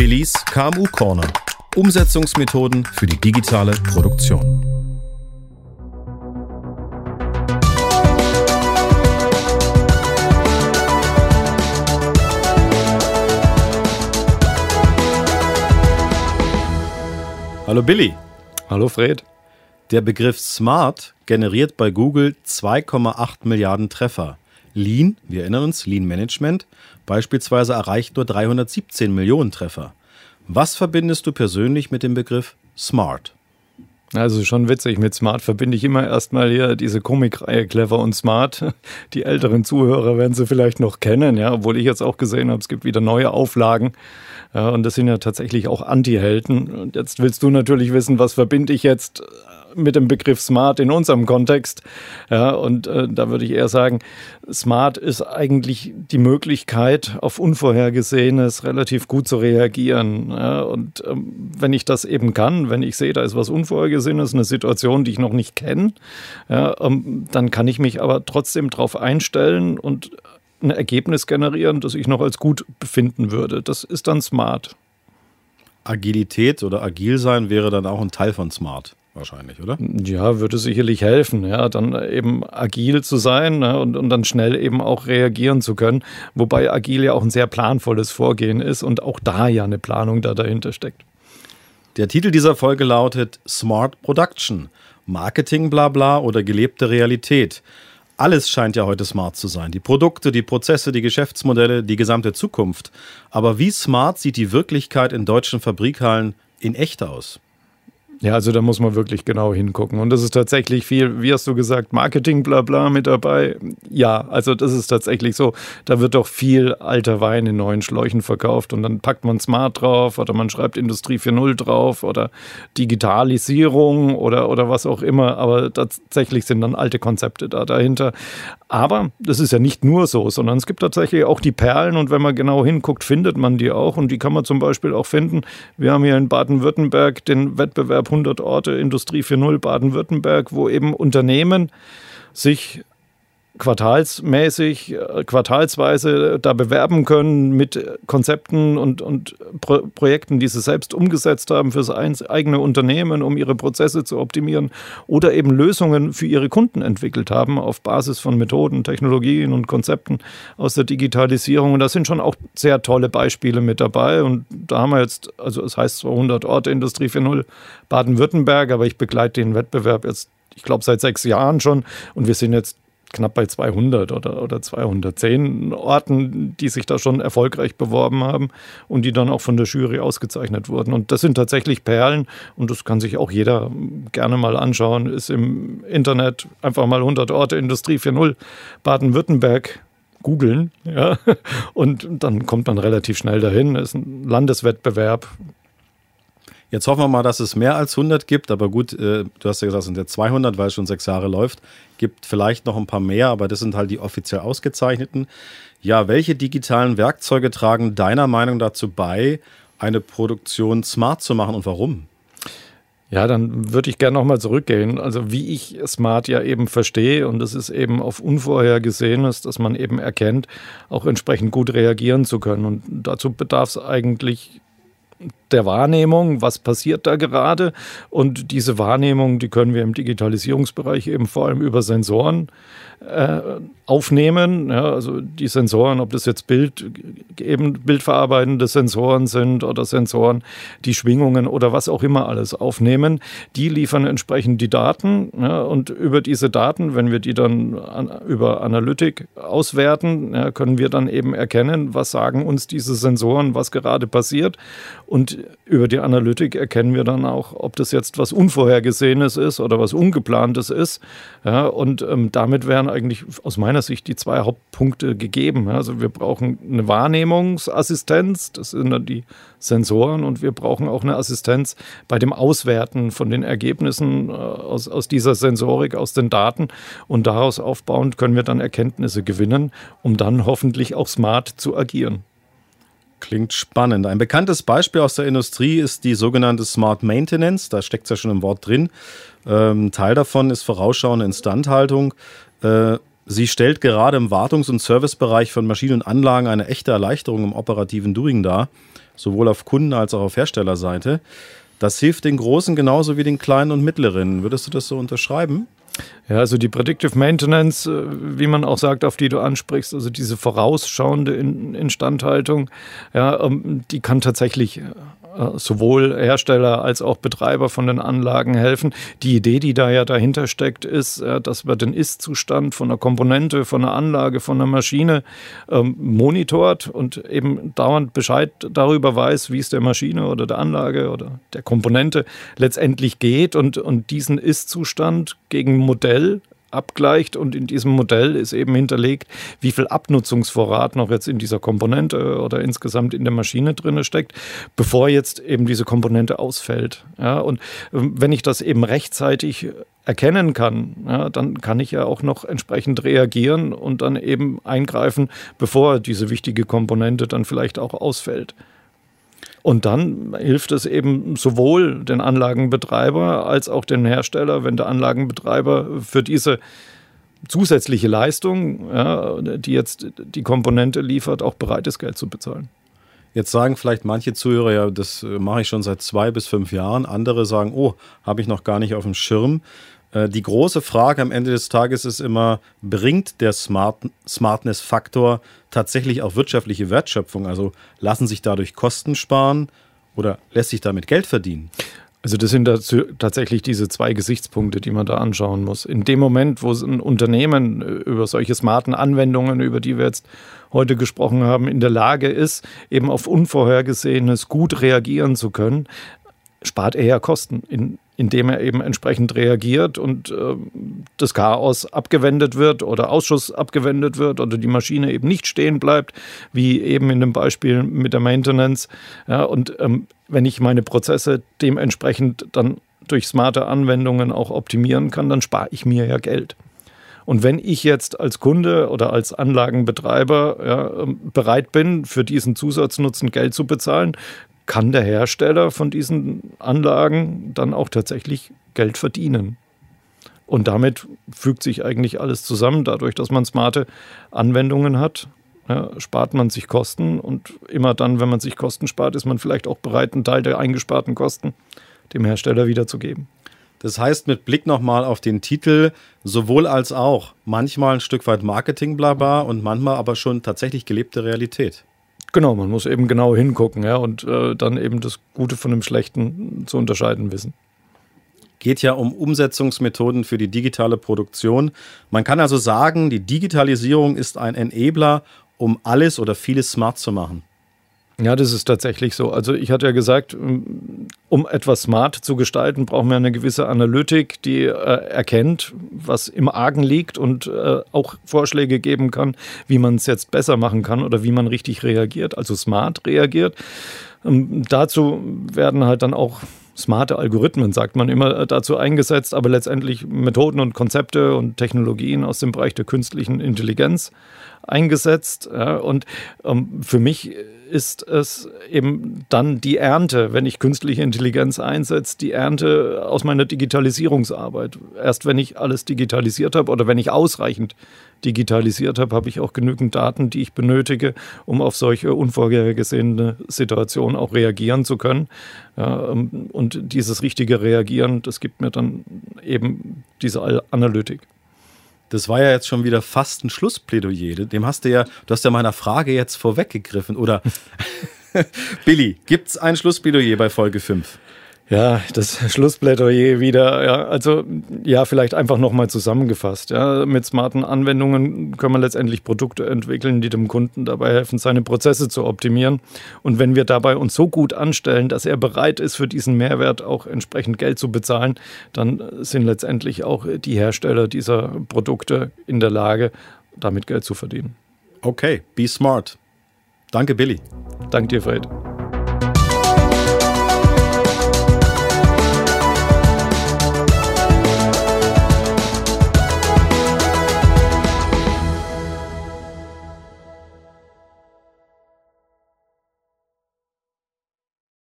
Willis KMU Corner. Umsetzungsmethoden für die digitale Produktion. Hallo Billy. Hallo Fred. Der Begriff Smart generiert bei Google 2,8 Milliarden Treffer. Lean, wir erinnern uns, Lean Management, beispielsweise erreicht nur 317 Millionen Treffer. Was verbindest du persönlich mit dem Begriff Smart? Also schon witzig, mit Smart verbinde ich immer erstmal hier diese Comicreihe Clever und Smart. Die älteren Zuhörer werden sie vielleicht noch kennen, ja, obwohl ich jetzt auch gesehen habe, es gibt wieder neue Auflagen. Ja, und das sind ja tatsächlich auch Anti-Helden. Und jetzt willst du natürlich wissen, was verbinde ich jetzt mit dem Begriff Smart in unserem Kontext. Ja, und äh, da würde ich eher sagen, Smart ist eigentlich die Möglichkeit, auf Unvorhergesehenes relativ gut zu reagieren. Ja, und ähm, wenn ich das eben kann, wenn ich sehe, da ist was Unvorhergesehenes, eine Situation, die ich noch nicht kenne, ja, ähm, dann kann ich mich aber trotzdem darauf einstellen und ein Ergebnis generieren, das ich noch als gut befinden würde. Das ist dann Smart. Agilität oder agil sein wäre dann auch ein Teil von Smart wahrscheinlich, oder? Ja, würde sicherlich helfen, ja, dann eben agil zu sein ne, und, und dann schnell eben auch reagieren zu können. Wobei agil ja auch ein sehr planvolles Vorgehen ist und auch da ja eine Planung da dahinter steckt. Der Titel dieser Folge lautet Smart Production. Marketing blabla oder gelebte Realität. Alles scheint ja heute smart zu sein. Die Produkte, die Prozesse, die Geschäftsmodelle, die gesamte Zukunft. Aber wie smart sieht die Wirklichkeit in deutschen Fabrikhallen in echt aus? Ja, also da muss man wirklich genau hingucken. Und das ist tatsächlich viel, wie hast du gesagt, Marketing, bla bla mit dabei. Ja, also das ist tatsächlich so. Da wird doch viel alter Wein in neuen Schläuchen verkauft und dann packt man Smart drauf oder man schreibt Industrie 4.0 drauf oder Digitalisierung oder, oder was auch immer. Aber tatsächlich sind dann alte Konzepte da dahinter. Aber das ist ja nicht nur so, sondern es gibt tatsächlich auch die Perlen und wenn man genau hinguckt, findet man die auch. Und die kann man zum Beispiel auch finden. Wir haben hier in Baden-Württemberg den Wettbewerb 100 Orte Industrie 4.0 Baden-Württemberg, wo eben Unternehmen sich quartalsmäßig, äh, quartalsweise da bewerben können mit Konzepten und, und Pro Projekten, die sie selbst umgesetzt haben für das eigene Unternehmen, um ihre Prozesse zu optimieren oder eben Lösungen für ihre Kunden entwickelt haben auf Basis von Methoden, Technologien und Konzepten aus der Digitalisierung. Und da sind schon auch sehr tolle Beispiele mit dabei. Und da haben wir jetzt, also es heißt 200 Orte Industrie 4.0 Baden-Württemberg, aber ich begleite den Wettbewerb jetzt ich glaube, seit sechs Jahren schon. Und wir sind jetzt knapp bei 200 oder, oder 210 Orten, die sich da schon erfolgreich beworben haben und die dann auch von der Jury ausgezeichnet wurden. Und das sind tatsächlich Perlen und das kann sich auch jeder gerne mal anschauen. Ist im Internet einfach mal 100 Orte Industrie 4.0 Baden-Württemberg googeln, ja, und dann kommt man relativ schnell dahin. Ist ein Landeswettbewerb, Jetzt hoffen wir mal, dass es mehr als 100 gibt, aber gut, äh, du hast ja gesagt, es sind ja 200, weil es schon sechs Jahre läuft. Gibt vielleicht noch ein paar mehr, aber das sind halt die offiziell ausgezeichneten. Ja, welche digitalen Werkzeuge tragen deiner Meinung dazu bei, eine Produktion smart zu machen und warum? Ja, dann würde ich gerne nochmal zurückgehen. Also wie ich Smart ja eben verstehe und das ist eben auf Unvorhergesehenes, dass man eben erkennt, auch entsprechend gut reagieren zu können. Und dazu bedarf es eigentlich der Wahrnehmung, was passiert da gerade. Und diese Wahrnehmung, die können wir im Digitalisierungsbereich eben vor allem über Sensoren äh, aufnehmen. Ja, also die Sensoren, ob das jetzt Bild, eben bildverarbeitende Sensoren sind oder Sensoren, die Schwingungen oder was auch immer alles aufnehmen, die liefern entsprechend die Daten. Ja, und über diese Daten, wenn wir die dann an, über Analytik auswerten, ja, können wir dann eben erkennen, was sagen uns diese Sensoren, was gerade passiert. Und über die Analytik erkennen wir dann auch, ob das jetzt was Unvorhergesehenes ist oder was Ungeplantes ist. Ja, und ähm, damit wären eigentlich aus meiner Sicht die zwei Hauptpunkte gegeben. Also wir brauchen eine Wahrnehmungsassistenz, das sind dann die Sensoren, und wir brauchen auch eine Assistenz bei dem Auswerten von den Ergebnissen äh, aus, aus dieser Sensorik, aus den Daten. Und daraus aufbauend können wir dann Erkenntnisse gewinnen, um dann hoffentlich auch smart zu agieren. Klingt spannend. Ein bekanntes Beispiel aus der Industrie ist die sogenannte Smart Maintenance. Da steckt es ja schon im Wort drin. Ähm, Teil davon ist vorausschauende Instandhaltung. Äh, Sie stellt gerade im Wartungs- und Servicebereich von Maschinen und Anlagen eine echte Erleichterung im operativen Doing dar, sowohl auf Kunden- als auch auf Herstellerseite. Das hilft den Großen genauso wie den Kleinen und Mittleren. Würdest du das so unterschreiben? Ja, also die Predictive Maintenance, äh, wie man auch sagt, auf die du ansprichst, also diese vorausschauende Instandhaltung, ja, ähm, die kann tatsächlich äh, sowohl Hersteller als auch Betreiber von den Anlagen helfen. Die Idee, die da ja dahinter steckt, ist, dass man den Ist-Zustand von einer Komponente, von einer Anlage, von einer Maschine ähm, monitort und eben dauernd Bescheid darüber weiß, wie es der Maschine oder der Anlage oder der Komponente letztendlich geht und, und diesen Ist-Zustand gegen Modell abgleicht und in diesem Modell ist eben hinterlegt, wie viel Abnutzungsvorrat noch jetzt in dieser Komponente oder insgesamt in der Maschine drin steckt, bevor jetzt eben diese Komponente ausfällt. Ja, und ähm, wenn ich das eben rechtzeitig erkennen kann, ja, dann kann ich ja auch noch entsprechend reagieren und dann eben eingreifen, bevor diese wichtige Komponente dann vielleicht auch ausfällt. Und dann hilft es eben sowohl den Anlagenbetreiber als auch dem Hersteller, wenn der Anlagenbetreiber für diese zusätzliche Leistung, ja, die jetzt die Komponente liefert, auch bereit ist, Geld zu bezahlen. Jetzt sagen vielleicht manche Zuhörer, ja, das äh, mache ich schon seit zwei bis fünf Jahren. Andere sagen, oh, habe ich noch gar nicht auf dem Schirm. Äh, die große Frage am Ende des Tages ist immer, bringt der Smart Smartness-Faktor tatsächlich auch wirtschaftliche Wertschöpfung? Also lassen sich dadurch Kosten sparen oder lässt sich damit Geld verdienen? Also das sind tatsächlich diese zwei Gesichtspunkte, die man da anschauen muss. In dem Moment, wo ein Unternehmen äh, über solche smarten Anwendungen, über die wir jetzt heute gesprochen haben, in der Lage ist, eben auf Unvorhergesehenes gut reagieren zu können, spart er ja Kosten in indem er eben entsprechend reagiert und äh, das Chaos abgewendet wird oder Ausschuss abgewendet wird oder die Maschine eben nicht stehen bleibt, wie eben in dem Beispiel mit der Maintenance. Ja, und ähm, wenn ich meine Prozesse dementsprechend dann durch smarte Anwendungen auch optimieren kann, dann spare ich mir ja Geld. Und wenn ich jetzt als Kunde oder als Anlagenbetreiber ja, ähm, bereit bin, für diesen Zusatznutzen Geld zu bezahlen, kann der Hersteller von diesen Anlagen dann auch tatsächlich Geld verdienen. Und damit fügt sich eigentlich alles zusammen. Dadurch, dass man smarte Anwendungen hat, ja, spart man sich Kosten. Und immer dann, wenn man sich Kosten spart, ist man vielleicht auch bereit, einen Teil der eingesparten Kosten dem Hersteller wiederzugeben. Das heißt, mit Blick nochmal auf den Titel, sowohl als auch, manchmal ein Stück weit Marketing blabla und manchmal aber schon tatsächlich gelebte Realität. Genau, man muss eben genau hingucken ja, und äh, dann eben das Gute von dem Schlechten zu unterscheiden wissen. Geht ja um Umsetzungsmethoden für die digitale Produktion. Man kann also sagen, die Digitalisierung ist ein Enabler, um alles oder vieles smart zu machen. Ja, das ist tatsächlich so. Also ich hatte ja gesagt, ähm, um etwas smart zu gestalten, brauchen wir eine gewisse Analytik, die äh, erkennt, was im Argen liegt und äh, auch Vorschläge geben kann, wie man es jetzt besser machen kann oder wie man richtig reagiert, also smart reagiert. Ähm, dazu werden halt dann auch smarte Algorithmen, sagt man immer, äh, dazu eingesetzt, aber letztendlich Methoden und Konzepte und Technologien aus dem Bereich der künstlichen Intelligenz eingesetzt. Ja, und ähm, für mich ist es eben dann die Ernte, wenn ich künstliche Intelligenz einsetze, die Ernte aus meiner Digitalisierungsarbeit. Erst wenn ich alles digitalisiert habe oder wenn ich ausreichend digitalisiert habe, habe ich auch genügend Daten, die ich benötige, um auf solche unvorhergesehene Situationen auch reagieren zu können. Ähm, und dieses richtige Reagieren, das gibt mir dann eben diese Analytik. Das war ja jetzt schon wieder fast ein Schlussplädoyer. Dem hast du ja, du hast ja meiner Frage jetzt vorweggegriffen. Oder Billy, gibt es ein Schlussplädoyer bei Folge 5? Ja, das Schlussplädoyer wieder. Ja, also ja, vielleicht einfach nochmal zusammengefasst. Ja, mit smarten Anwendungen können wir letztendlich Produkte entwickeln, die dem Kunden dabei helfen, seine Prozesse zu optimieren. Und wenn wir dabei uns so gut anstellen, dass er bereit ist, für diesen Mehrwert auch entsprechend Geld zu bezahlen, dann sind letztendlich auch die Hersteller dieser Produkte in der Lage, damit Geld zu verdienen. Okay, be smart. Danke, Billy. Danke dir, Fred.